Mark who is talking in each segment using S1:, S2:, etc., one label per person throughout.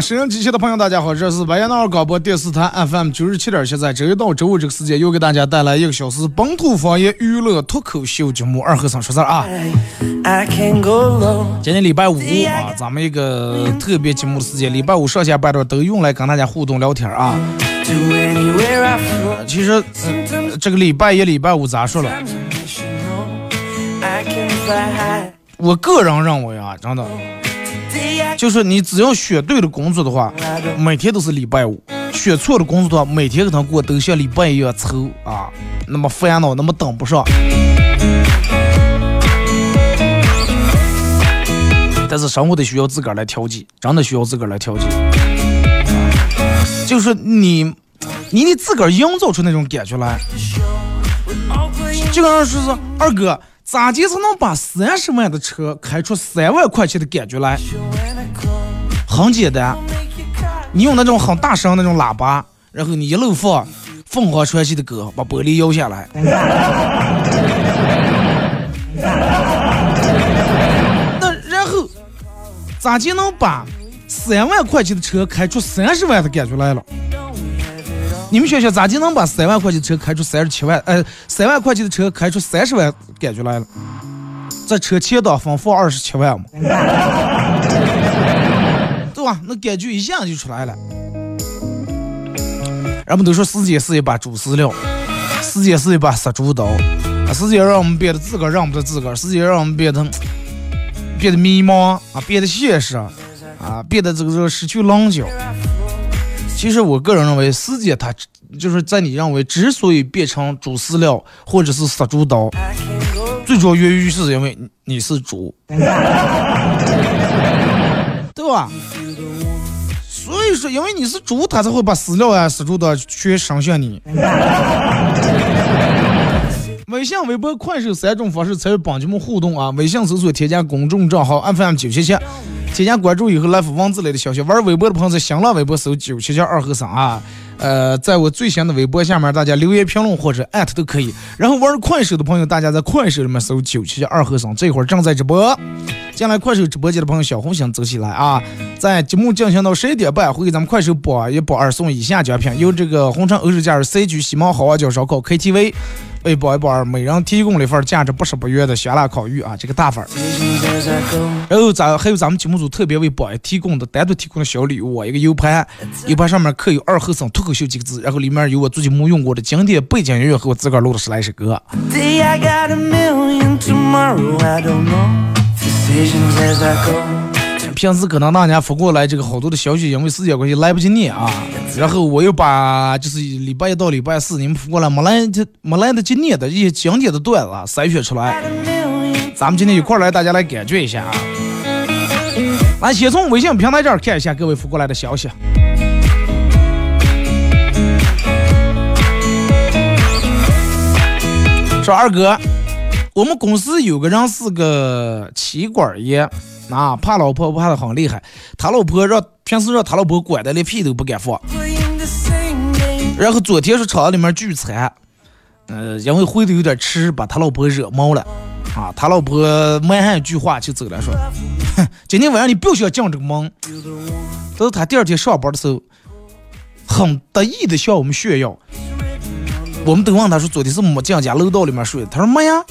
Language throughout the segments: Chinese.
S1: 收音机前的朋友，大家好，这是白彦淖尔广播电视台 FM 九十七点七，在周一到周五这个时间又给大家带来一个小时本土方言娱乐脱口秀节目《二和尚说事儿》啊。今天礼拜五啊，咱们一个特别节目的时间，礼拜五上下班段都用来跟大家互动聊天啊。其实、呃这个礼拜一、礼拜五咋说了？我个人认为啊，真的。就是你只要选对了工作的话，每天都是礼拜五；选错了工作的话，每天跟他过都像礼拜一样愁啊，那么烦恼，那么等不上。但是生活得需要自个儿来调节，真的需要自个儿来调节。就是你，你得自个儿营造出那种感觉来。就刚说是二哥，咋地才能把三十万的车开出三万块钱的感觉来？很简单，你用那种很大声那种喇叭，然后你一路放凤凰传奇的歌，把玻璃摇下来。那然后咋就能把三万块钱的车开出三十万的感觉来了？你们想想，咋就能把三万块钱的车开出三十七万？呃，三万块钱的车开出三十万感觉来了？在车前挡风放二十七万嘛？对吧？那感觉一下就出来了。人们都说时间是一把猪饲料，时间是一把杀猪刀，啊，时间让我们变得自个儿认不得自个儿，时间让我们变得变得迷茫啊，变得现实啊，变得这个这个失去棱角。其实我个人认为，时间它就是在你认为之所以变成猪饲料或者是杀猪刀，最主要原因是因为你是猪，对吧？所以说，因为你是猪，他才会把饲料啊、杀猪的全伸向你。微信、微博、快手三种方式参与本节目互动啊！微信搜索添加公众账号 FM 九七七，添加关注以后来发文字类的消息。玩微博的朋友在新浪微博搜九七七二和三啊，呃，在我最新的微博下面大家留言评论或者艾特都可以。然后玩快手的朋友，大家在快手里面搜九七二和尚，这会儿正在直播。进来快手直播间的朋友，小红心走起来啊！在节目进行到十一点半，会给咱们快手播一播二送以下奖品，由这个红尘欧式假日 C 区喜猫好望角烧烤 KTV。为包一包，每人提供了一份价值八十八元的香辣烤鱼啊，这个大份儿。然后咱还有咱们节目组特别为宝提供的单独提供的小礼物啊，一个 U 盘，U 盘上面刻有“二和尚脱口秀”几个字，然后里面有我最近没用过的经典背景音乐和我自个儿录的十来首歌。平时可能大家发过来这个好多的消息，因为时间关系来不及念啊。然后我又把就是礼拜一到礼拜四你们发过来没来这没来得及念的一些经典的段子啊筛选出来，咱们今天一块来大家来感觉一下啊。来，先从微信平台这儿看一下各位发过来的消息。说二哥，我们公司有个人是个妻管严。啊，怕老婆怕的很厉害，他老婆让平时让他老婆管的连屁都不敢放。然后昨天是厂里面聚餐，呃，因为回的有点迟，把他老婆惹毛了。啊，他老婆没喊一句话就走了，说：“，今天晚上你不要进这个门。”但是他第二天上班的时候，很得意的向我们炫耀：“我们都问他说昨天是没进家楼道里面睡的，他说没呀，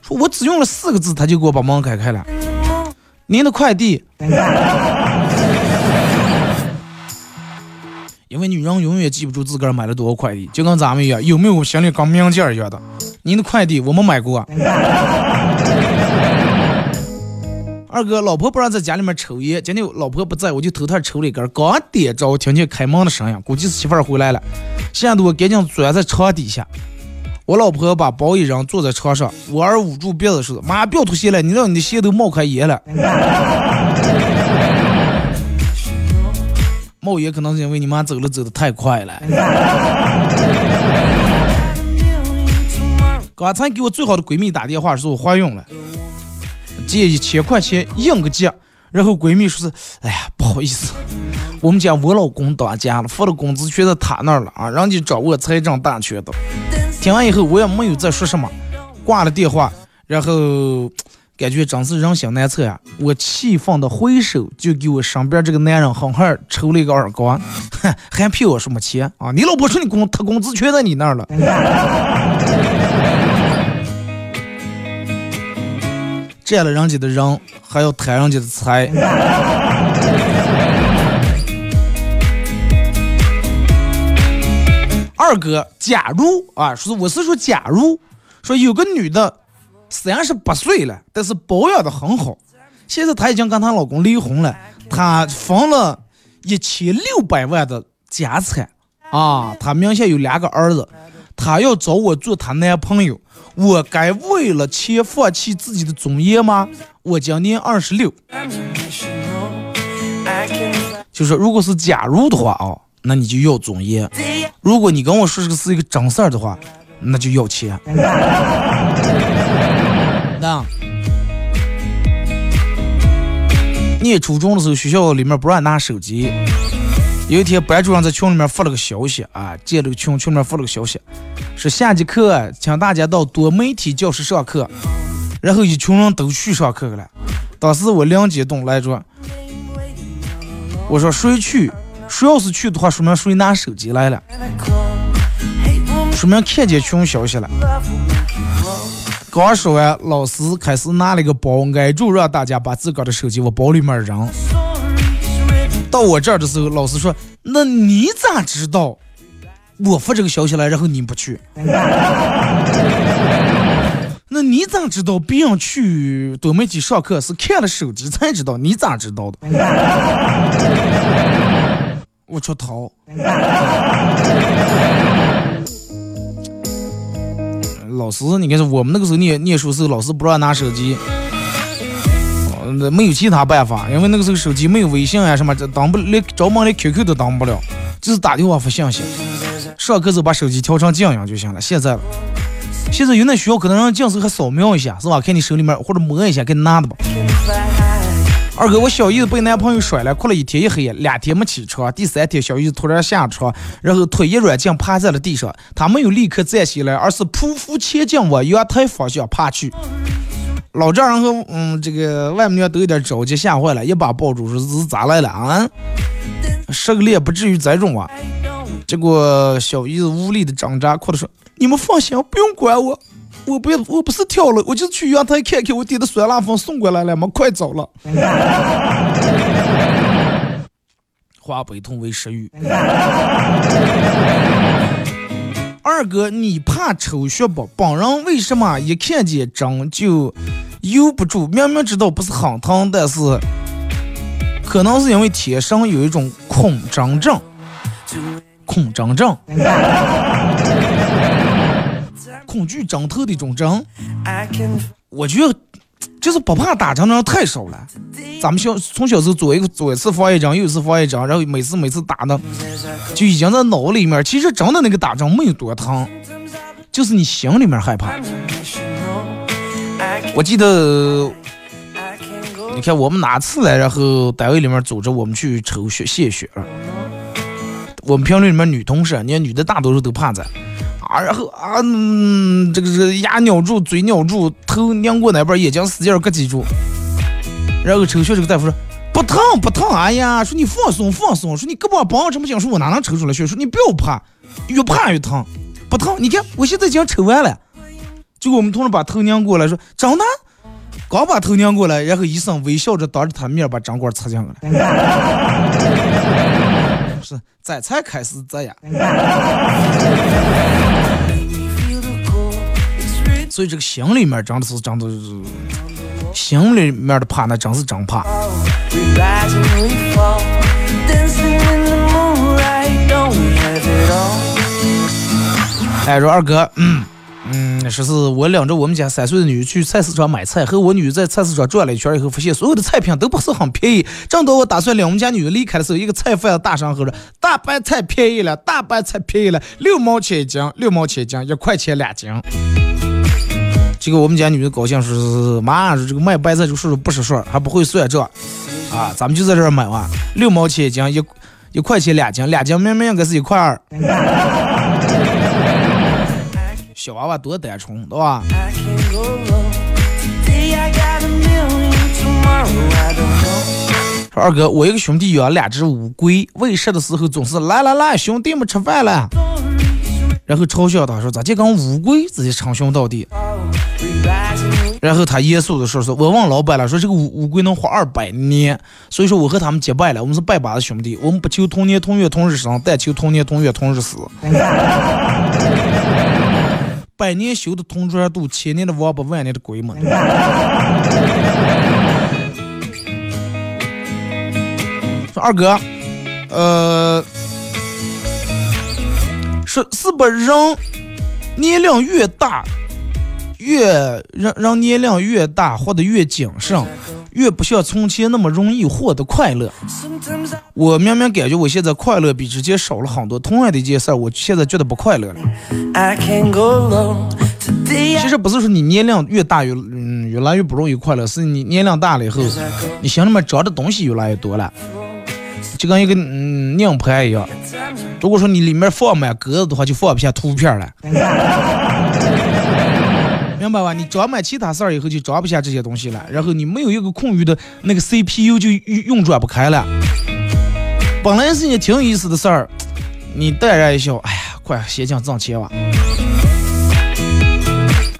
S1: 说我只用了四个字，他就给我把门开开了。您的快递，因为女人永远记不住自个儿买了多少快递，就跟咱们一样，有没有心里刚明镜一样的？您的快递我们买过。二哥，老婆不让在家里面抽烟，今天老婆不在，我就偷偷抽了一根，刚点着，听见开门的声音，估计是媳妇儿回来了。现在我赶紧钻在床底下，我老婆把包一扔，坐在床上，我儿捂住鼻子说：“妈，不要脱鞋了，你让你的鞋都冒开烟了。”冒烟可能是因为你妈走了走的太快了。刚才给我最好的闺蜜打电话说我怀孕了。借一千块钱应个急，然后闺蜜说是，哎呀，不好意思，我们家我老公当家了，发的工资全在他那儿了啊，人家掌握财政大权的。听完以后，我也没有再说什么，挂了电话，然后感觉真是人心难测呀。我气愤的挥手就给我身边这个男人狠狠抽了一个耳光，哼，还骗我什么钱啊？你老婆说你工他工资全在你那儿了。占了人家的人，还要贪人家的财。二哥，假如啊，说我是说假如，说有个女的三十八岁了，但是保养的很好，现在她已经跟她老公离婚了，她分了一千六百万的家产啊，她名下有两个儿子，她要找我做她男朋友。我该为了钱放弃自己的尊严吗？我今年二十六，就是如果是假如的话啊，那你就要尊严；如果你跟我说这个是一个真事儿的话，那就要钱。那，念初中的时候，学校里面不让拿手机。有一天，班主任在群里面发了个消息啊，建了个群，群里面发了个消息，说下节课请大家到多媒体教室上课。然后一群人都去上课去了。当时我两激动来着，我说谁去？谁要是去的话，说明谁拿手机来了，说明看见群消息了。刚说完，老师开始拿了个包，挨住让大家把自个的手机往包里面扔。到我这儿的时候，老师说：“那你咋知道我发这个消息了，然后你不去？那你咋知道别人去多媒体上课是看了手机才知道？你咋知道的？” 我出逃。老师，你看，我们那个时候念念书时候，老师不让拿手机。那没有其他办法，因为那个时候手机没有微信啊什么，这当不连找门连 QQ 都当不了，就是打电话发信息。上课时候把手机调成静音就行了。现在，现在有那需要可能让镜时还扫描一下，是吧？看你手里面或者摸一下，给你拿的吧。二哥，我小姨子被男朋友甩了，哭了一天一黑夜，两天没起床。第三天，小姨子突然下床，然后腿一软，竟趴在了地上。她没有立刻站起来，而是匍匐前进往阳台方向爬去。老丈人和嗯，这个外母娘都有点着急，吓坏了，一把抱住说：“这是咋来了啊？失个恋不至于这种啊！”结果小姨子无力的挣扎，哭着说：“你们放心，不用管我，我不要，我不是跳楼，我就是去阳台看看我爹的酸辣粉送过来了吗？快走了。”化悲痛为食欲。二哥，你怕抽血不？本人为什么一看见针就？又不住，明明知道不是很疼，但是可能是因为天生有一种恐张症，恐张症，恐惧针头的一种针。我觉得就是不怕打针的人太少了。咱们小从小时候做一个左一次放一针，右一次放一针，然后每次每次打的就已经在脑里面。其实真的那个打针没有多疼，就是你心里面害怕。我记得，你看我们哪次来，然后单位里面组织我们去抽血献血了。我们评论里面女同事，你看女的大多数都怕这啊，然后啊，这个是牙咬住，嘴咬住，头拧过那边，眼睛使劲儿咯叽住。然后抽血这个大夫说不疼不疼，哎呀，说你放松放松，说你胳膊绑这么紧，说我哪能抽出来血？说你不要怕，越怕越疼。不疼。你看我现在已经抽完了。结果我们同事把头拧过来，说真的。刚把头拧过来，然后医生微笑着当着他面把针管插进去了。是，这才开始这样。所以这个心里面真的是真的是，心里面的怕那真是真怕。哎，说二哥，嗯。嗯，说是我领着我们家三岁的女儿去菜市场买菜，和我女儿在菜市场转了一圈以后，发现所有的菜品都不是很便宜。正当我打算领我们家女儿离开的时候，一个菜贩大声吼着：“大白菜便宜了，大白菜便宜了，六毛钱一斤，六毛钱一斤，一块钱两斤。”结果我们家女的高兴说：“是妈，这个卖白菜就说说不识数，还不会算账啊！咱们就在这儿买吧，六毛钱一斤，一一块钱两斤，两斤明明应该是一块二。”小娃娃多单纯，对吧？说二哥，我一个兄弟养两只乌龟，喂食的时候总是来来来，兄弟们吃饭了，然后嘲笑他说咋就跟乌龟直接称兄道弟？然后他严肃的说说，我问老板了，说这个乌乌龟能活二百年，所以说我和他们结拜了，我们是拜把子兄弟，我们不求同年同月同日生，但求同年同月同日死。百年修的同船渡，千年的王八，万年的龟嘛。说二哥，呃，是是不人年龄越大，越人人年龄越大，活得越谨慎。越不像从前那么容易获得快乐。我明明感觉我现在快乐比之前少了很多。同样的一件事，我现在觉得不快乐了。其实不是说你年龄越大越嗯越来越不容易快乐，是你年龄大了以后，你心里面装的东西越来越多了，就跟一个嗯硬盘一样。如果说你里面放满格子的话，就放不下图片了。明白吧？你装满其他事儿以后就装不下这些东西了，然后你没有一个空余的那个 CPU 就运转不开了。本来是件挺有意思的事儿，你淡然一笑，哎呀，快先讲挣钱吧。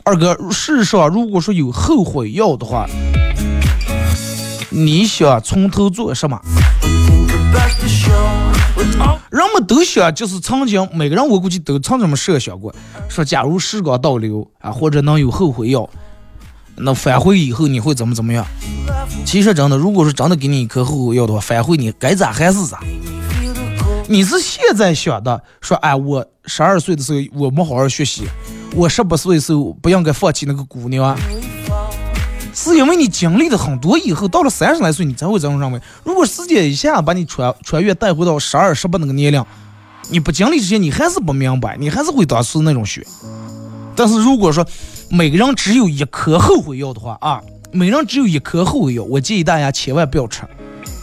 S1: 二哥，世上如果说有后悔药的话，你想从头做什么？人们都想，就是曾经每个人，我估计都曾这么设想过，说假如时光倒流啊，或者能有后悔药，那返回以后你会怎么怎么样？其实真的，如果说真的给你一颗后悔药的话，返回你该咋还是咋。你是现在想的，说哎，我十二岁的时候我没好好学习，我十八岁的时候不应该放弃那个姑娘。是因为你经历了很多以后，到了三十来岁，你才会这样认为。如果时间一下把你穿穿越带回到十二、十八那个年龄，你不经历这些，你还是不明白，你还是会当时那种学。但是如果说每个人只有一颗后悔药的话啊，每人只有一颗后悔药，我建议大家千万不要吃。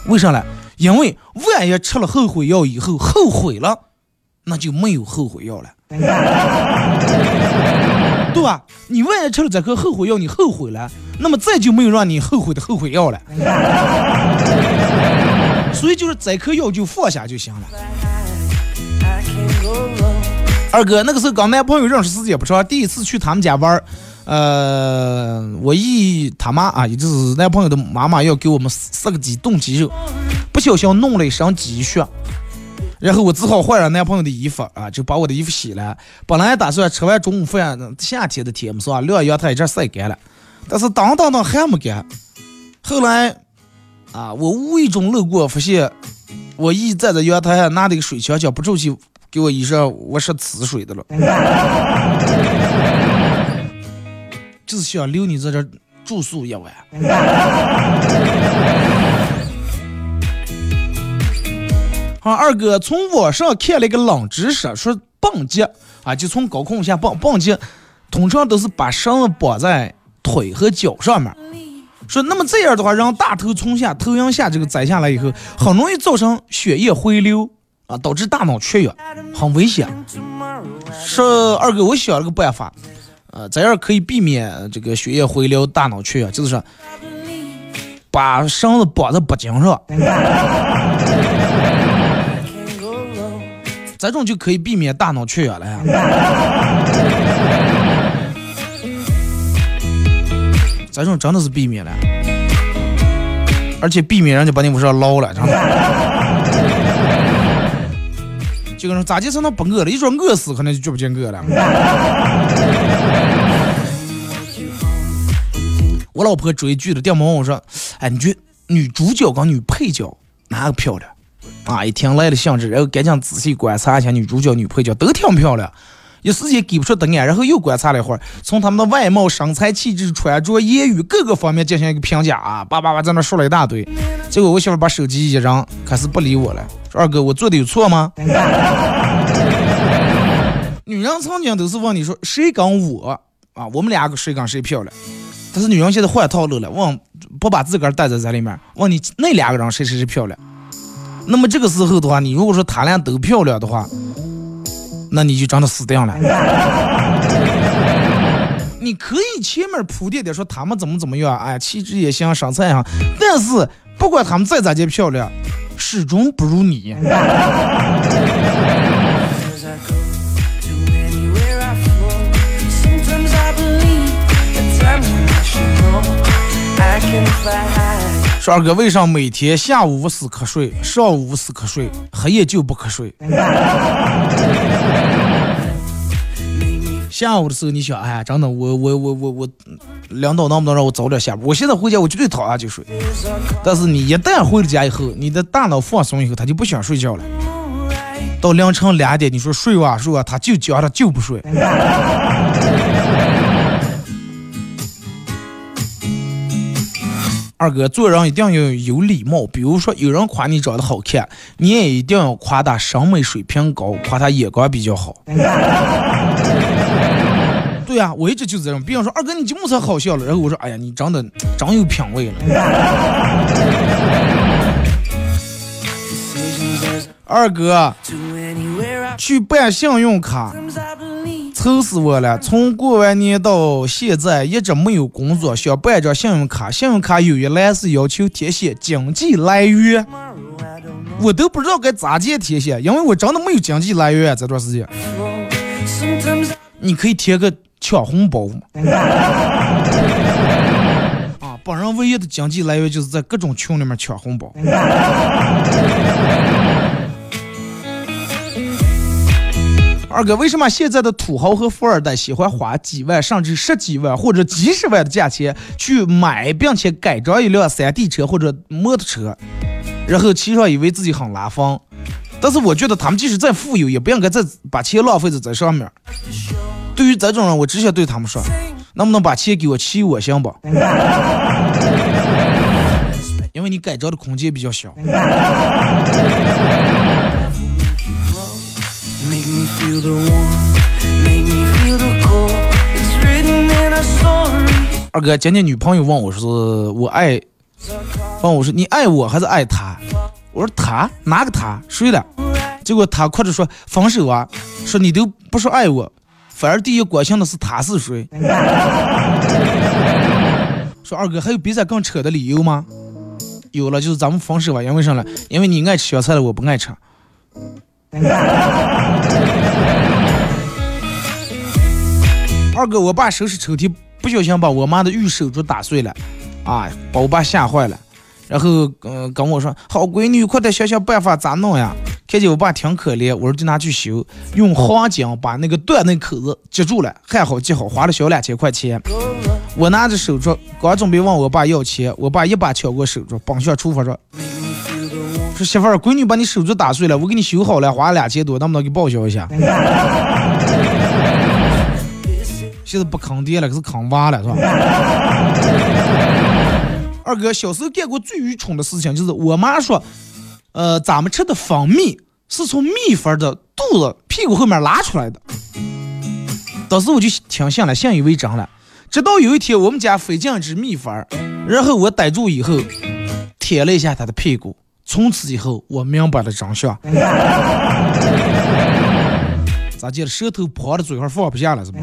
S1: 为啥呢？因为万一吃了后悔药以后后悔了，那就没有后悔药了。对吧？你万一吃了这颗后悔药，你后悔了，那么再就没有让你后悔的后悔药了。所以就是这颗药就放下就行了。二哥，那个时候刚男朋友认识时间不长，第一次去他们家玩儿呃，我姨他妈啊，也就是男朋友的妈妈要给我们杀个鸡炖鸡肉，不小心弄了一身鸡血。然后我只好换上男朋友的衣服啊，就把我的衣服洗了。本来打算吃完中午饭，夏天的天嘛是吧，晾阳台一阵晒干了。但是当当当还没干。后来啊，我无意中路过，发现我姨站在阳台上拿那个水枪，将不住气给我衣裳，我是呲水的了。就是想留你在这住宿一晚。啊，二哥从网上看了一个冷知识，说蹦极啊，就从高空下蹦蹦极，通常都是把绳子绑在腿和脚上面。说那么这样的话，让大头从下，头向下这个栽下来以后，很容易造成血液回流啊，导致大脑缺氧，很危险。说二哥，我想了个办法，呃，这样可以避免这个血液回流，大脑缺氧，就是说把绳子绑在脖颈上。这种就可以避免大脑缺氧了呀。这种真的是避免了，而且避免人家把你屋上捞了，真的。就跟说咋地才能不饿了？一说饿死，可能就觉不见饿了。我老婆追剧的，电问我说：“哎，你觉得女主角跟女配角哪个漂亮？”啊，一听来了兴致，然后赶紧仔细观察一下女主角、女配角都挺漂亮，一时间给不出答案，然后又观察了一会儿，从他们的外貌、身材、气质、穿着、言语各个方面进行一个评价啊，叭叭叭在那说了一大堆。结果我媳妇把手机一扔，开始不理我了，说：“二哥，我做的有错吗？” 女人曾经都是问你说谁跟我啊，我们两个谁跟谁漂亮？但是女人现在换套路了，问不把自个儿带在这里面，问你那两个人谁谁谁漂亮？那么这个时候的话，你如果说他俩都漂亮的话，那你就真的死定了。你可以前面铺垫点说他们怎么怎么样，哎，气质也行，身材上，但是不管他们再咋地漂亮，始终不如你。说二哥，为啥每天下午无时瞌睡，上午无时瞌睡，黑夜就不瞌睡？下午的时候你想，哎呀，真的，我我我我我，领导能不能让我早点下班？我现在回家我绝对躺下就睡。但是你一旦回了家以后，你的大脑放松以后，他就不想睡觉了。到凌晨两点，你说睡吧睡吧，他就觉他就不睡。二哥，做人一定要有礼貌。比如说，有人夸你长得好看，你也一定要夸他审美水平高，夸他眼光比较好。对呀，我一直就这样。别人说二哥你节目才好笑了，然后我说哎呀，你长得真有品位了。二哥，去办信用卡。愁死我了！从过完年到现在一直没有工作，想办张信用卡。信用卡有一栏是要求填写经济来源，我都不知道该咋接填写，因为我真的没有经济来源这段时间。你可以填个抢红包吗？啊，本人唯一的经济来源就是在各种群里面抢红包。二哥，为什么现在的土豪和富二代喜欢花几万甚至十几万或者几十万的价钱去买并且改装一辆山地车或者摩托车，然后骑上以为自己很拉风？但是我觉得他们即使再富有，也不应该再把钱浪费在这上面。对于这种人，我只想对他们说，能不能把钱给我骑我行不？因为你改装的空间比较小。二哥，今天女朋友问我说：“我爱，问我说你爱我还是爱他？”我说他哪个他？谁的？结果他哭着说分手啊！说你都不说爱我，反而第一关心的是他是谁？说二哥还有比这更扯的理由吗？有了，就是咱们分手吧，因为啥了？因为你爱吃香菜了，我不爱吃。二哥，我爸收拾抽屉不小心把我妈的玉手镯打碎了，啊，把我爸吓坏了，然后嗯跟我说：“好闺女，快点想想办法咋弄呀？”看见我爸挺可怜，我说就拿去修，用黄金把那个断那口子接住了，焊好接好，花了小两千块钱。我拿着手镯，刚准备问我爸要钱，我爸一把抢过手镯，奔向厨房说。说媳妇儿，闺女把你手镯打碎了，我给你修好了，花了两千多，能不能给报销一下？现在不坑爹了，可是坑娃了，是吧？二哥，小时候干过最愚蠢的事情，就是我妈说，呃，咱们吃的蜂蜜是从蜜蜂的肚子屁股后面拉出来的。当时我就听信了，信以为真了。直到有一天，我们家飞进一只蜜蜂，然后我逮住以后，舔了一下它的屁股。从此以后，我明白了真相。咋的了？舌头泡的嘴上放不下了，是吧？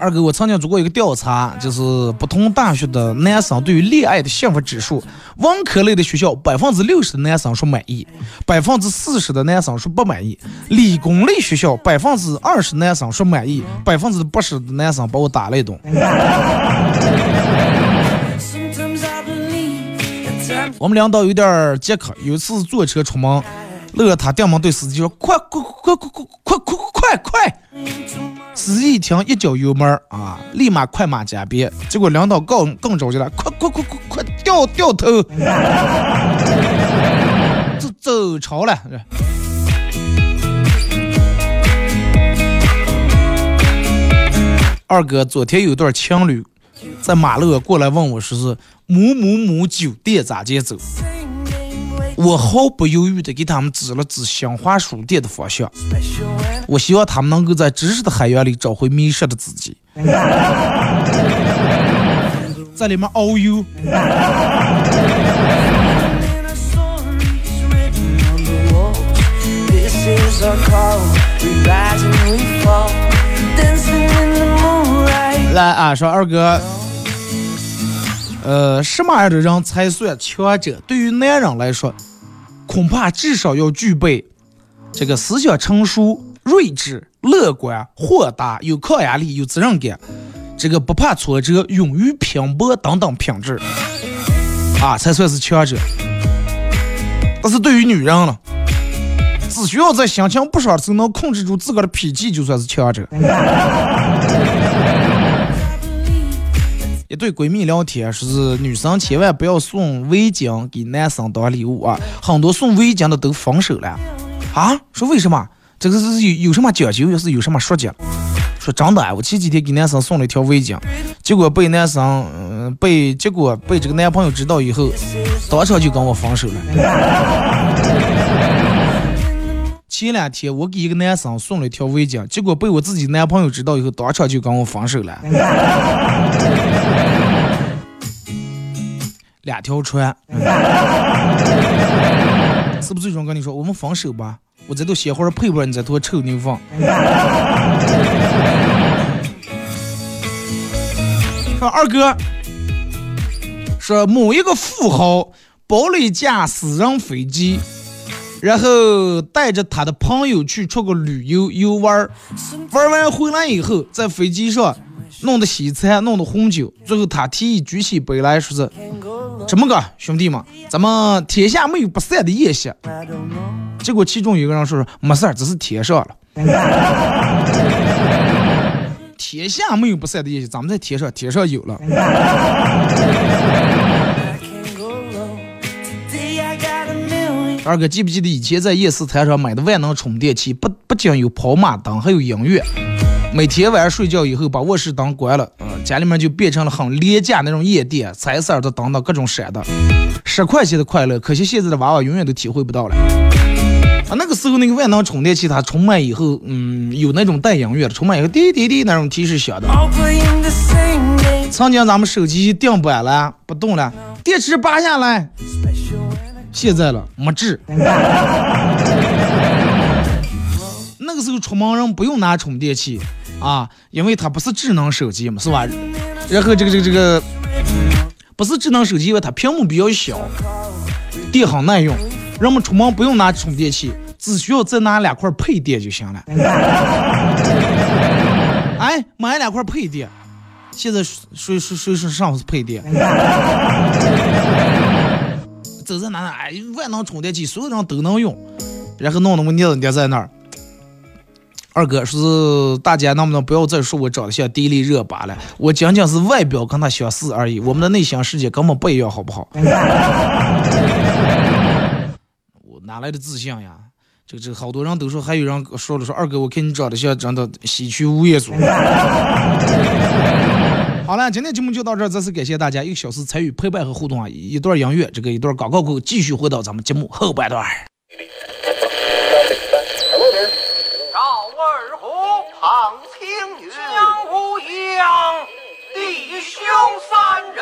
S1: 二哥，我曾经做过一个调查，就是不同大学的男生对于恋爱的幸福指数。文科类的学校，百分之六十的男生说满意，百分之四十的男生说不满意；理工类学校，百分之二十男生说满意，百分之八十的男生把我打了一顿。我们领导有点饥渴，有一次坐车出门，那个他电门对司机说：“快快快快快快快快快！”司机一听，一脚油门儿啊，立马快马加鞭。结果领导更更着急了：“快快快快快掉掉头！”走走潮了。二哥，昨天有段情侣在马路过来问我说是某某某酒店咋接走，我毫不犹豫的给他们指了指新华书店的方向。我希望他们能够在知识的海洋里找回迷失的自己，在里面遨游。来啊，说二哥，呃，什么样的人才算强者？对于男人来说，恐怕至少要具备这个思想成熟、睿智、乐观、豁达、有抗压力、有责任感，这个不怕挫折、勇于拼搏等等品质啊，才算是强者。但是对于女人了，只需要在心情不爽的时候能控制住自个的脾气，就算是强者。一对闺蜜聊天，说是女生千万不要送围巾给男生当礼物啊！很多送围巾的都分手了啊！说为什么？这个是有有什么讲究，又是有什么说教？说真的，我前几天给男生送了一条围巾，结果被男生嗯被结果被这个男朋友知道以后，当场就跟我分手了。前两天我给一个男生送了一条围巾，结果被我自己男朋友知道以后，当场就跟我分手了。两条船，是不是最终跟你说我们分手吧？我这头鲜花配不上你这坨臭牛粪。说二哥，说某一个富豪包了一架私人飞机。然后带着他的朋友去出个旅游游玩儿玩完回来以后，在飞机上弄的西餐，弄的红酒，最后他提议举起杯来说是：“这么个兄弟们，咱们天下没有不散的宴席。”结果其中有个人说说没事儿，只是天上了。天下没有不散的宴席，咱们在天上，天上有了。二哥，记不记得以前在夜市摊上买的万能充电器？不不仅有跑马灯，还有音乐。每天晚上睡觉以后，把卧室灯关了，嗯，家里面就变成了很廉价那种夜店，彩色的灯的各种闪的，十块钱的快乐，可惜现在的娃娃永远都体会不到了。啊，那个时候那个万能充电器，它充满以后，嗯，有那种带音乐的，充满以后滴滴滴那种提示响的。曾经咱们手机定板了，不动了，电池拔下来。现在了，没治。那个时候出门人不用拿充电器啊，因为它不是智能手机嘛，是吧？然后这个这个这个不是智能手机，因为它屏幕比较小，电很耐用。人们出门不用拿充电器，只需要再拿两块配电就行了。哎，买两块配电，现在谁谁谁说上是配电？走在哪哪，哎，万能充电器，所有人都能用，然后弄那么腻子捏在那儿。二哥说是大家能不能不要再说我长得像迪丽热巴了？我仅仅是外表跟她相似而已，我们的内心世界根本不一样，好不好？我哪来的自信呀？这这好多人都说，还有人说了说二哥，我看你长得像真的西区吴彦祖。好了，今天节目就到这儿，再次感谢大家一个小时参与陪伴和互动啊！一段音乐，这个一段广告后，继续回到咱们节目后半段。
S2: 赵二虎，唐青云，江湖扬，弟兄三人，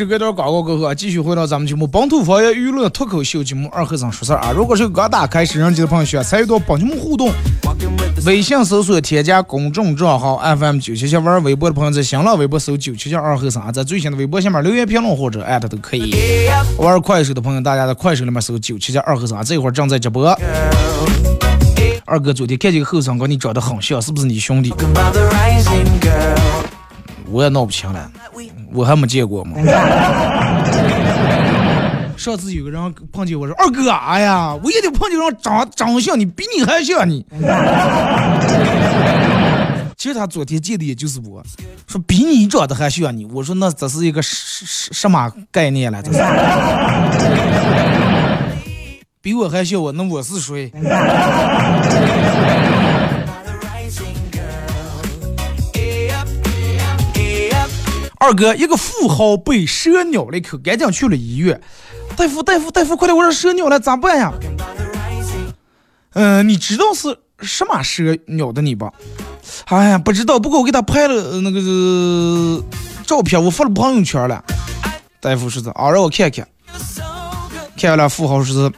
S1: 好来，是隔段广告过后啊，继续回到咱们节目《本土方言娱乐脱口秀》节目二和尚说事儿啊！如果是刚打开摄像机的朋友，需要参与到帮节目互动，微信搜索添加公众账号 FM 九七七，玩微博的朋友在新浪微博搜九七七二和尚，在最新的微博下面留言评论或者艾特都可以。玩快手的朋友，大家在快手里面搜九七七二和尚，这会儿正在直播。二哥昨天看见个后生跟你长得很像，是不是你兄弟？我也闹不清了。我还没见过吗？上次有个人碰见我说：“二哥，哎呀，我也得碰见人长长得像你，比你还像你。”其实他昨天见的也就是我，说比你长得还像你。我说那这是一个什什什么概念了？这是比我还像我，那我是谁？二哥，一个富豪被蛇咬了一口，赶紧去了医院。大夫，大夫，大夫，快点，我让蛇咬了，咋办呀？嗯，你知道是什么蛇咬的你吧？哎呀，不知道，不过我给他拍了那个照片，我发了朋友圈了。大夫说的啊，让我看看。看了，富豪说是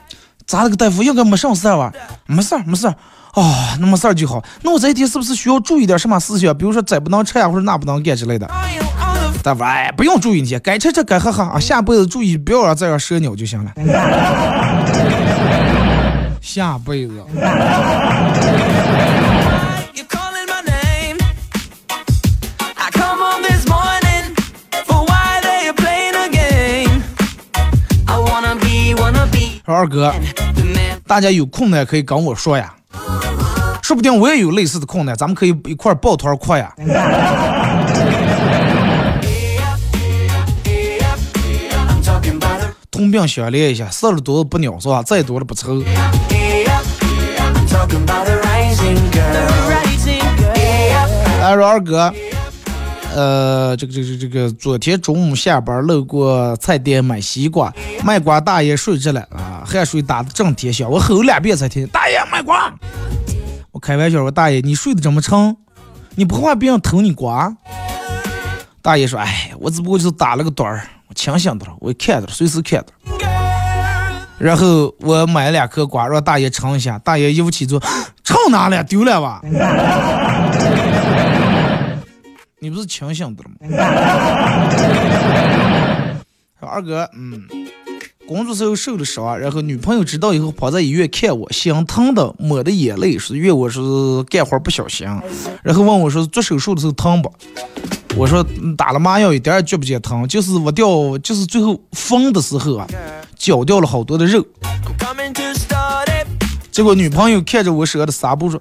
S1: 咋了个大夫？应该没啥事儿吧？没事儿，没事儿。啊，那没事儿就好。那我这一天是不是需要注意点什么事情？比如说这不能吃呀，或者那不能干之类的？大夫，哎，不用注意那些，该吃吃，该喝喝啊，下辈子注意不要让这样蛇鸟就行了。下辈子。说二哥，大家有困难可以跟我说呀，说不定我也有类似的困难，咱们可以一块抱团扩呀。同病相怜一下，事儿多了不鸟是吧？再多了不愁。来说二哥，呃，这个这个这个，昨天中午下班路过菜店买西瓜，卖瓜大爷睡着了啊，汗水打的正贴响，我吼两遍才听，大爷卖瓜。我开玩笑说，大爷你睡得这么沉，你不怕别人偷你瓜？大爷说，哎，我只不过就是打了个盹儿。清醒的了，我看着了，随时看着。然后我买了两颗瓜，让大爷尝一下。大爷一副起坐，尝哪了？丢了吧？你不是清醒的了吗？二哥，嗯，工作时候受了伤，然后女朋友知道以后跑在医院看我，心疼的抹的眼泪，说怨我是干活不小心，然后问我说做手术的时候疼不？我说打了麻药一点也觉不见疼，就是我掉，就是最后缝的时候啊，绞掉了好多的肉。结果女朋友看着我手上的纱布说，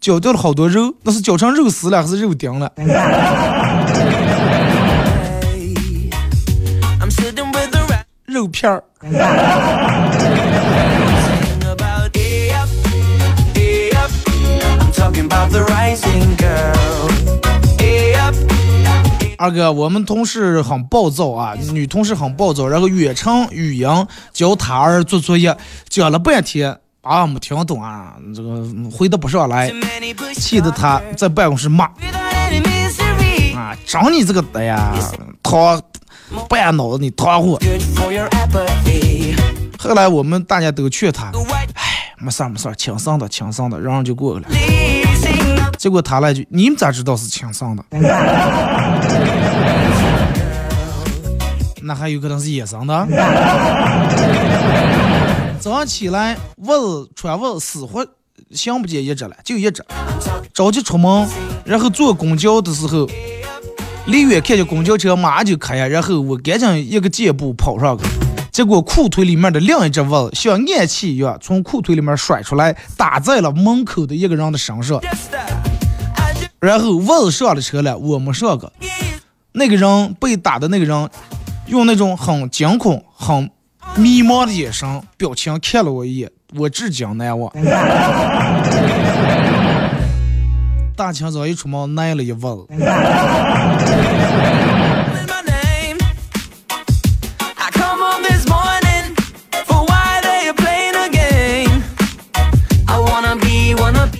S1: 绞掉了好多肉，那是绞成肉丝了还是肉丁了？肉肉片儿。二哥，我们同事很暴躁啊，女同事很暴躁，然后远程语音教他儿做作业，讲了半天啊没听懂啊，这个回答不上来，气得他在办公室骂啊，长你这个的呀，糖半脑子你团伙。后来我们大家都劝他，哎，没事儿没事儿，轻松的轻松的，然后就过去了。结果他来句，你们咋知道是轻松的？那还有可能是野生的。早上起来，问穿问死活想不见一只了，就一只。着急出门，然后坐公交的时候，离远看见公交车马上就开呀，然后我赶紧一个箭步跑上去。结果裤腿里面的另一只蚊像暗器一样从裤腿里面甩出来，打在了门口的一个人的身上。然后蚊上了车了，我没上个。那个人被打的那个人，用那种很惊恐、很迷茫的眼神表情看了我一眼，我至今难忘。大清早一出门，挨了一蚊。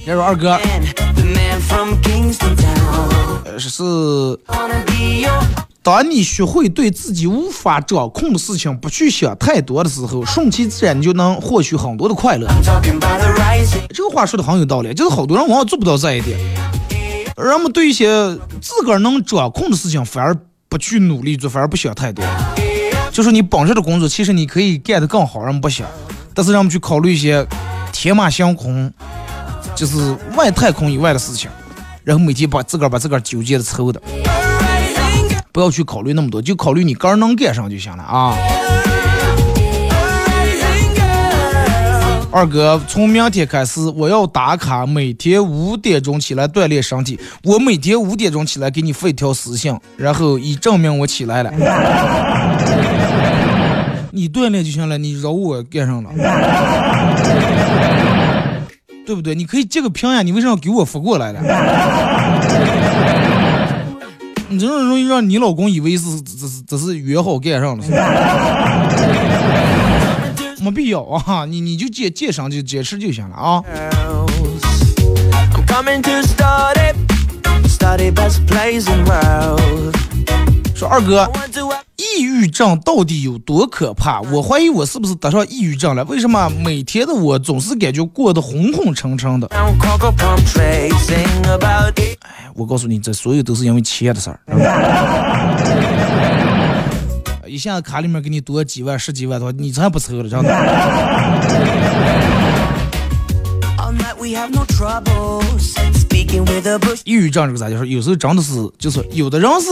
S1: 要说二哥，是当你学会对自己无法掌控的事情不去想太多的时候，顺其自然，你就能获取很多的快乐。这个话说的很有道理，就是好多人往往做不到这一点。人们对一些自个儿能掌控的事情，反而不去努力做，反而不想太多。就是你本职的工作，其实你可以干得更好，人们不想，但是人们去考虑一些天马行空。就是外太空以外的事情，然后每天把自个儿把自个儿纠结的愁的，不要去考虑那么多，就考虑你个人能干上就行了啊。二哥，从明天开始我要打卡，每天五点钟起来锻炼身体。我每天五点钟起来给你发一条私信，然后以证明我起来了。你锻炼就行了，你饶我干上了。对不对？你可以借个屏呀，你为什么要给我发过来了？你这种容易让你老公以为是这是这是约好干上了，没必要啊！你你就接接上就解释就行了啊。说二哥。抑郁症到底有多可怕？我怀疑我是不是得上抑郁症了？为什么每天的我总是感觉过得昏昏沉沉的？哎，我告诉你，这所有都是因为钱的事儿。一下子卡里面给你多几万、十几万的话，你才不抽了，真的。抑郁症这个咋就说？有时候真的是，就是有的人是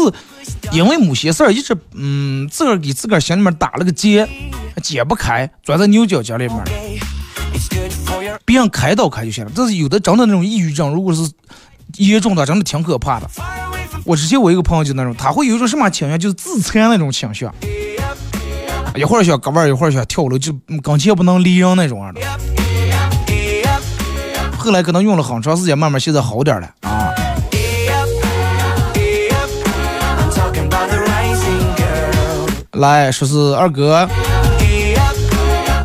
S1: 因为某些事儿一直嗯，自个儿给自个儿心里面打了个结，解不开，钻在牛角尖里面，别人开导开就行了。但是有的真的那种抑郁症，如果是严重的，真的挺可怕的。我之前我一个朋友就那种，他会有一种什么倾向，就是自残那种倾向，一会儿想割腕，一会儿想跳楼，就跟前不能离人那种样的。后来可能用了很长时间，慢慢现在好点了啊。来说是二哥，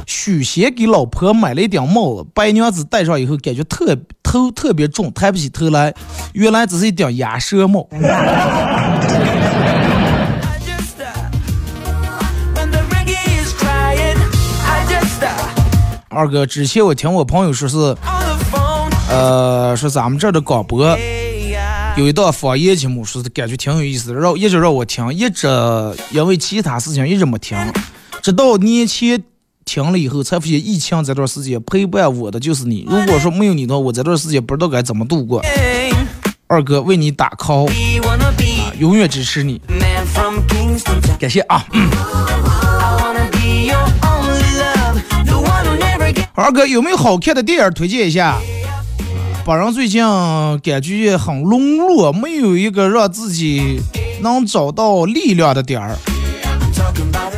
S1: 许仙给老婆买了一顶帽子，白娘子戴上以后感觉特头特别重，抬不起头来，原来只是一顶鸭舌帽。二哥，之前我听我朋友说是。呃，说咱们这儿的广播有一档方言节目，说是感觉挺有意思的，让一直让我听，一直因为其他事情一直没听，直到年前听了以后，才发现疫情这段时间陪伴我的就是你。如果说没有你的话，我这段时间不知道该怎么度过。二哥为你打 call，啊永远支持你，感谢啊。二哥有没有好看的电影推荐一下？本人最近感觉很沦落，没有一个让自己能找到力量的点儿。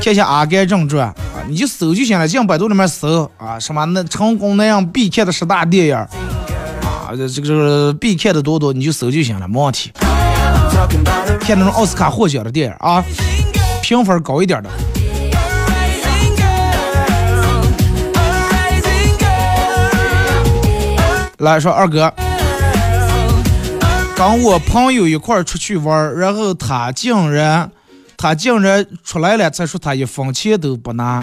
S1: 贴下《阿甘正传》啊，你就搜就行了，进百度里面搜啊，什么那成功那样必看的十大电影啊，这个这个必看的多多，你就搜就行了，没问题。看那种奥斯卡获奖的电影啊，评分高一点的。来说二哥，跟我朋友一块儿出去玩，然后他竟然，他竟然出来了才说他一分钱都不拿，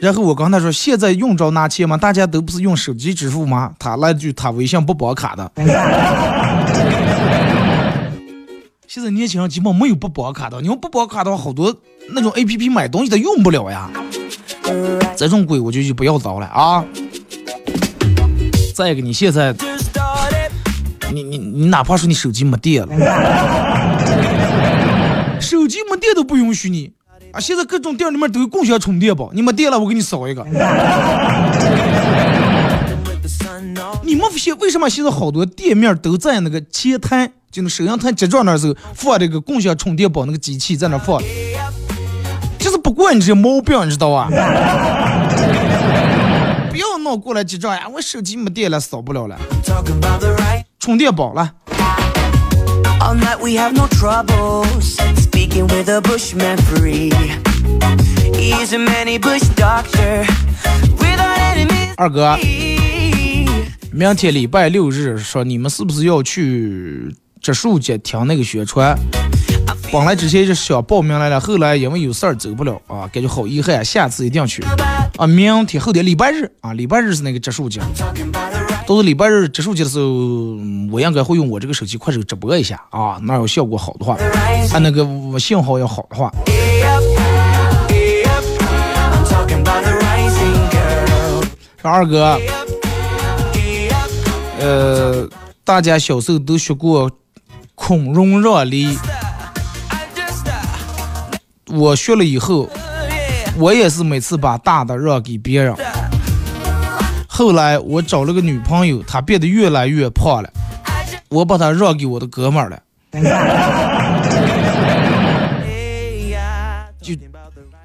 S1: 然后我跟他说现在用着拿钱吗？大家都不是用手机支付吗？他来句他微信不绑卡的。现在年轻人基本没有不绑卡的，你用不绑卡的话，好多那种 A P P 买东西它用不了呀。这种鬼我就就不要找了啊。再一个，你现在，你你你哪怕说你手机没电了，手机没电都不允许你啊！现在各种店里面都有共享充电宝，你没电了，我给你扫一个。你们现为什么现在好多店面都在那个前台，就那摄像头结账那时候放这个共享充电宝那个机器在那放，就是不管你这些毛病，你知道吧？不要闹过来结账呀！我手机没电了，扫不了了。充电宝了。二哥，明天礼拜六日，说你们是不是要去植树节听那个宣传？本来之前是想报名来了，后来因为有事儿走不了啊，感觉好遗憾，下次一定要去啊！明天后天礼拜日啊，礼拜日是那个植树节，到是礼拜日植树节的时候，我应该会用我这个手机快手直播一下啊，那要效果好的话，啊那个信号要好的话。说二哥，呃，大家小时候都学过孔融让梨。我学了以后，我也是每次把大的让给别人。后来我找了个女朋友，她变得越来越胖了，我把她让给我的哥们儿了。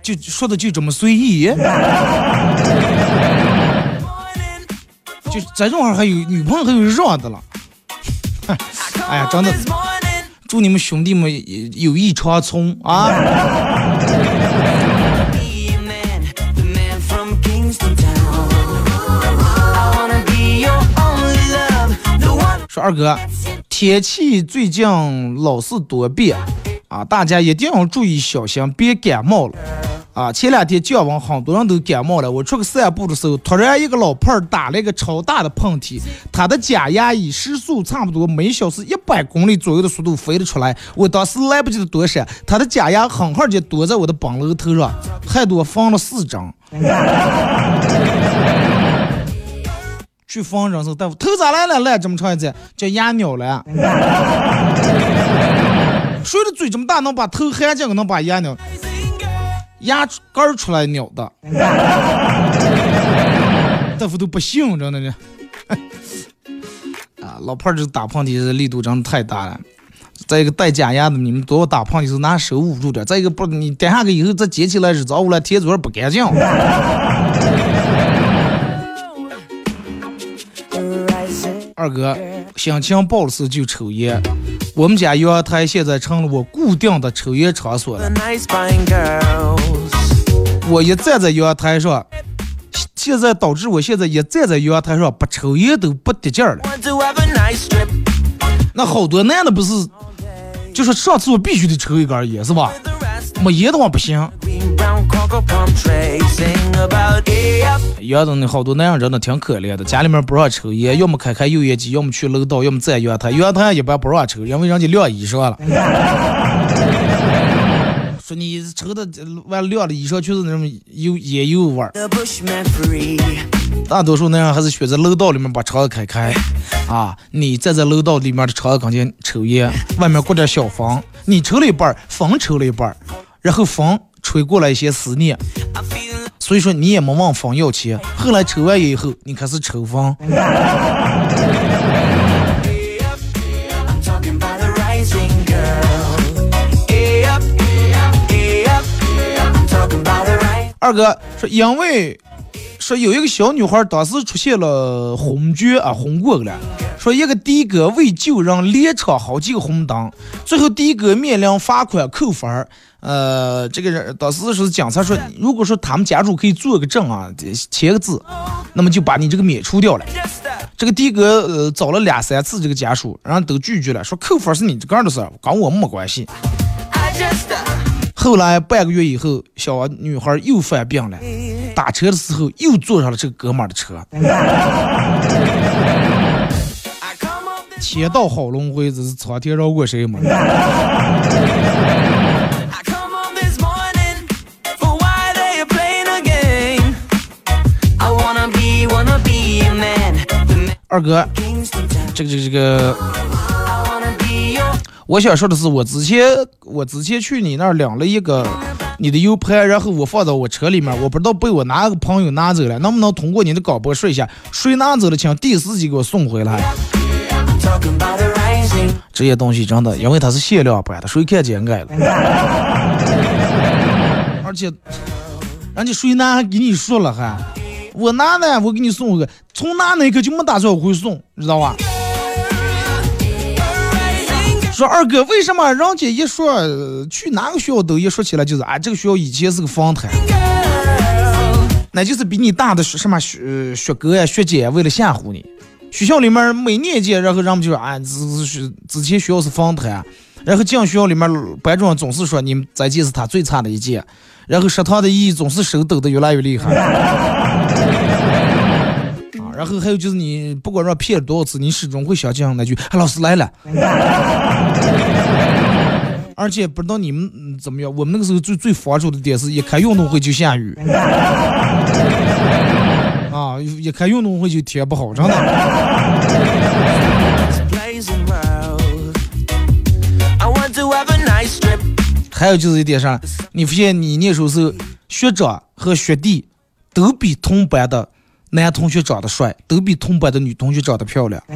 S1: 就就说的就这么随意，就咱这种话还有女朋友还有让的了。哎呀，真的。祝你们兄弟们友谊长存啊！说二哥，天气最近老是多变啊，大家一定要注意小心，别感冒了。啊，前两天降温，很多人都感冒了。我出去散步的时候，突然一个老胖儿打了一个超大的喷嚏，他的假牙以时速差不多每小时一百公里左右的速度飞了出来。我当时来不及的躲闪，他的假牙狠狠就躲在我的膀楼头上，还多放了四张。去放人时大夫，头咋来了？来这么长一截，叫牙鸟了。谁的嘴这么大，能把头含进去，能把牙鸟？牙根出来鸟的，大夫都不信，真的呢。啊，老炮儿这打喷嚏力度真的太大了。再一个戴假牙的，你们都要打喷嚏时拿手捂住点。再一个不，你等下个以后再捡起来日脏污了，贴嘴不干净。二哥，心情不好时就抽烟。我们家阳台现在成了我固定的抽烟场所了。我一站在阳台上，现在导致我现在一站在阳台上不抽烟都不得劲儿了。那好多男的不是，就说上次我必须得抽一根烟是吧？没烟的话不行。阳的那好多男人真的挺可怜的，家里面不让抽烟，要么开开油烟机，要么去楼道，要么在阳台。阳台一般不让抽，因为人家晾衣裳了。说你抽的完晾的衣裳就是那种油烟油味儿。大多数男人还是选择楼道里面把窗子开开啊，你站在楼道里面的窗子跟前抽烟，外面裹点小风，你抽了一半，风抽了一半，然后风吹过来一些思念。所以说你也没问风要钱，后来抽完烟以后，你开始抽风。二哥说，因为说有一个小女孩当时出现了昏厥啊，红过了。说一个的哥为救人连闯好几个红灯，最后的哥面临罚款扣分儿。呃，这个人当时是警察说，如果说他们家属可以做个证啊，签个字，那么就把你这个免除掉了。这个的哥呃找了两三次这个家属，然后都拒绝了，说扣分是你这个人的事，跟我没关系。后来半个月以后，小女孩又犯病了，打车的时候又坐上了这个哥们儿的车。天道好轮回，这是苍天饶过谁嘛？二哥，这个这个这个，我想说的是，我之前我之前去你那儿领了一个你的 U 盘，然后我放到我车里面，我不知道被我哪个朋友拿走了，能不能通过你的广播说一下，谁拿走了，请第一时间给我送回来。这些东西真的，因为它是限量版的，谁看见爱了。而且，人家谁拿还给你说了还。我拿呢，我给你送个，从拿那一刻就没打算回送，你知道吧？说二哥，为什么人家一说去哪个学校都一说起来就是啊，这个学校以前是个房台，那就是比你大的什么学学哥呀、学姐为了吓唬你。学校里面每年级，然后人们就说啊，之之前学校是房台，然后进学校里面，班主任总是说你们这届是他最差的一届，然后食堂的姨总是手抖得越来越厉害。然后还有就是你不管让骗了多少次，你始终会想起那句“老师来了”。而且不知道你们怎么样，我们那个时候最最防守的点是一开运动会就下雨。啊，一开运动会就天不好，真的。还有就是一点啥，你发现你念书时候，学长和学弟都比同班的。男同学长得帅，都比同班的女同学长得漂亮。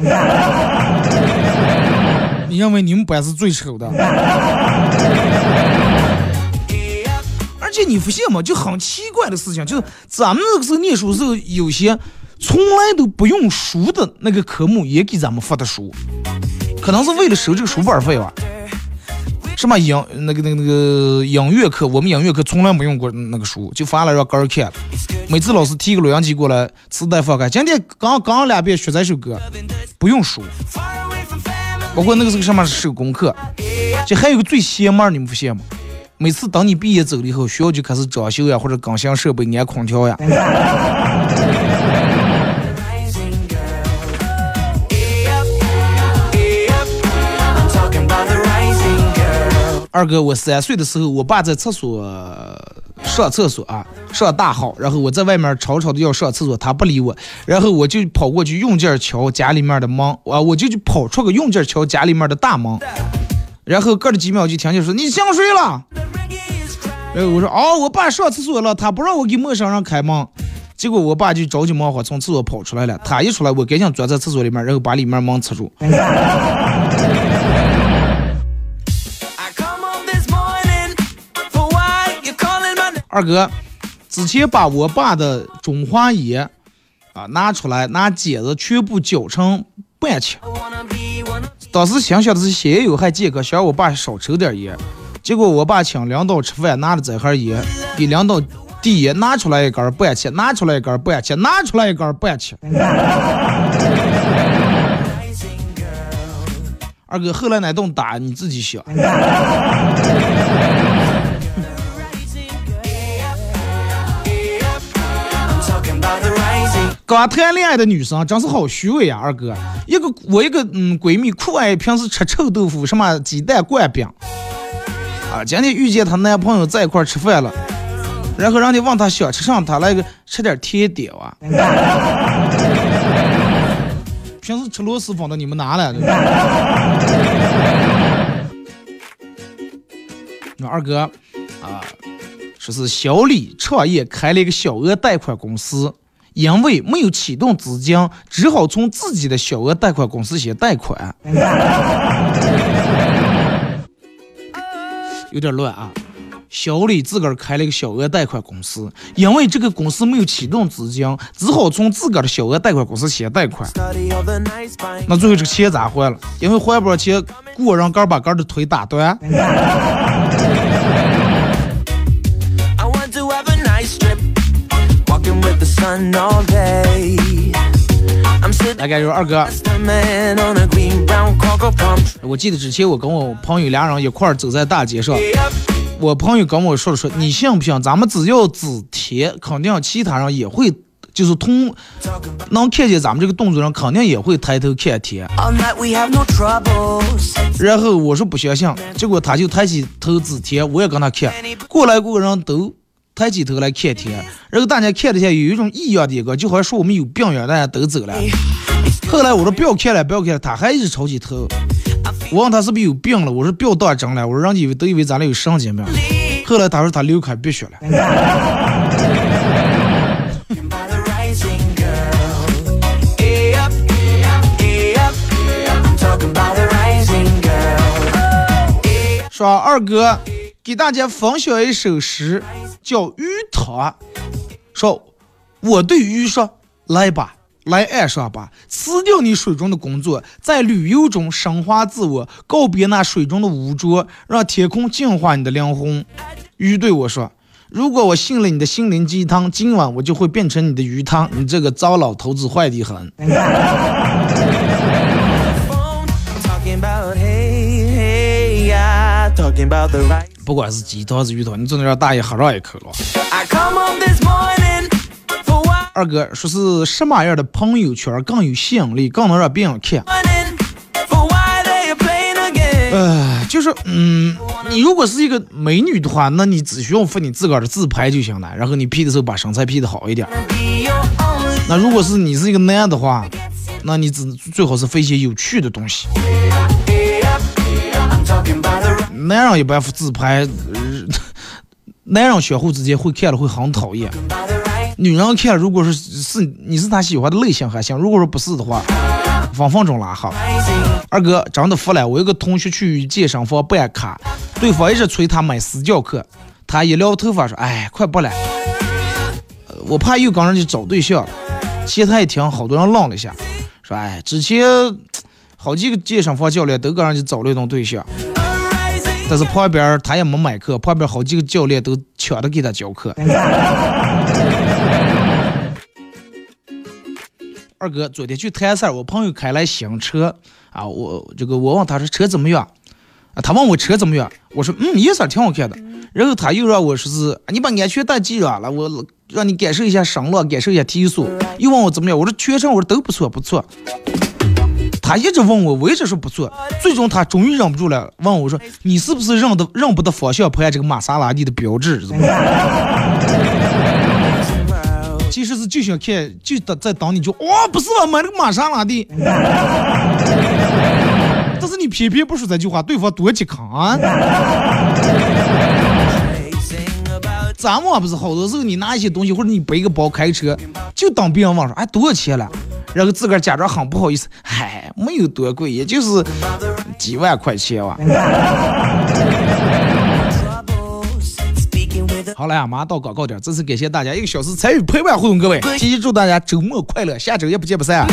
S1: 你认为你们班是最丑的？而且你发现吗？就很奇怪的事情，就是咱们那个时候念书时候，有些从来都不用书的那个科目，也给咱们发的书，可能是为了收这个书本费吧。什么音那个那个那个音乐课，我们音乐课从来没用过那个书，就发了让哥儿看。每次老师提个录像机过来，磁带放开，今天刚刚两遍学这首歌，不用书。包括那个是个什么手工课，这还有个最邪门，你们发现吗？每次等你毕业走了以后，学校就开始装修呀，或者更新设备、安空调呀。二哥，我三岁的时候，我爸在厕所上厕所啊，上大号，然后我在外面吵吵的要上厕所，他不理我，然后我就跑过去用劲儿敲家里面的门，啊，我就去跑出个用劲敲家里面的大门，然后隔了几秒就听见说你想睡了，然后我说哦，我爸上厕所了，他不让我给陌生人开门，结果我爸就着急忙慌从厕所跑出来了，他一出来，我赶紧钻在厕所里面，然后把里面门插住。二哥，之前把我爸的中华烟啊拿出来，拿剪子全部绞成半切。当时心想的是先有害健康，想让我爸少抽点烟。结果我爸请领导吃饭，拿着这盒烟给领导递烟，拿出来一根半切，拿出来一根半切，拿出来一根半切。二哥，后来那顿打你自己想。刚谈恋爱的女生真是好虚伪啊！二哥，一个我一个嗯闺蜜酷爱平时吃臭豆腐，什么鸡蛋灌饼啊，今天遇见她男朋友在一块吃饭了，然后人家问她想吃啥，她来个吃点甜点啊。平时吃螺蛳粉的你们哪来的？那二哥啊，说是小李创业开了一个小额贷款公司。因为没有启动资金，只好从自己的小额贷款公司先贷款，有点乱啊。小李自个儿开了一个小额贷款公司，因为这个公司没有启动资金，只好从自个儿的小额贷款公司先贷款。那最后这个钱咋还了？因为还不上钱，过让杆把杆的腿打断。大概就是二哥。我记得之前我跟我朋友俩人一块走在大街上，我朋友跟我说了说，你信不信？咱们只要只贴，肯定其他人也会，就是同能看见咱们这个动作人，肯定也会抬头看贴。然后我说不相信，结果他就抬起头只贴，我也跟他看，过来过人都。抬起头来看天，然后大家看了一下，有一种异样的眼光，就好像说我们有病一样，大家都走了。后来我说不要看了，不要看了，他还一直抄起头。我问他是不是有病了，我说不要当真了，我说人家以为都以为咱俩有神经病。后来他说他流开鼻血了。说二哥。给大家分享一首诗，叫《鱼塘》。说，我对鱼说：“来吧，来岸上吧，辞掉你水中的工作，在旅游中升华自我，告别那水中的污浊，让天空净化你的灵魂。”鱼对我说：“如果我信了你的心灵鸡汤，今晚我就会变成你的鱼汤。你这个糟老头子，坏的很。”不管是鸡汤是鱼汤，你总得让大爷喝上一口了。二哥说是什么样的朋友圈更有吸引力，更能让别人看？呃，就是嗯，你如果是一个美女的话，那你只需要发你自个儿的自拍就行了，然后你 P 的时候把身材 P 的好一点。那如果是你是一个男的话，那你只最好是发一些有趣的东西。男人一般自拍，男人相互之间会看了会很讨厌。女人看，如果是是你是他喜欢的类型还行，如果说不是的话，分分钟拉黑。二哥真的服了，我有个同学去健身房办卡，对方一直催他买私教课，他一撩头发说：“哎，快不了，我怕又跟人家找对象。”前台一听，好多人愣了一下，说：“哎，之前好几个健身房教练都跟人家找了一种对象。”但是旁边他也没买课，旁边好几个教练都抢着给他教课。二哥，昨天去谈事儿，我朋友开来新车啊，我这个我问他说车怎么样啊？他问我车怎么样，我说嗯颜色挺好看的。然后他又让我说是你把安全带系上了，我让你感受一下声浪，感受一下提速。又问我怎么样，我说全程我说都不错不错。他一直问我，我一直说不错。最终他终于忍不住了，问我说：“你是不是认得认不得方向盘这个玛莎拉蒂的标志？” 其实是就想看，就等在等你就哇，不是吧，买那个玛莎拉蒂。但是你偏偏不说这句话，对方多健康啊！咱们不是好多时候你拿一些东西，或者你背个包开车，就当别人问说：“哎，多少钱了？”然后自个儿假装很不好意思，嗨，没有多贵，也就是几万块钱吧。好了呀，马上到广告点，再次感谢大家一个小时参与陪伴互动，各位，提前祝大家周末快乐，下周也不见不散。啊。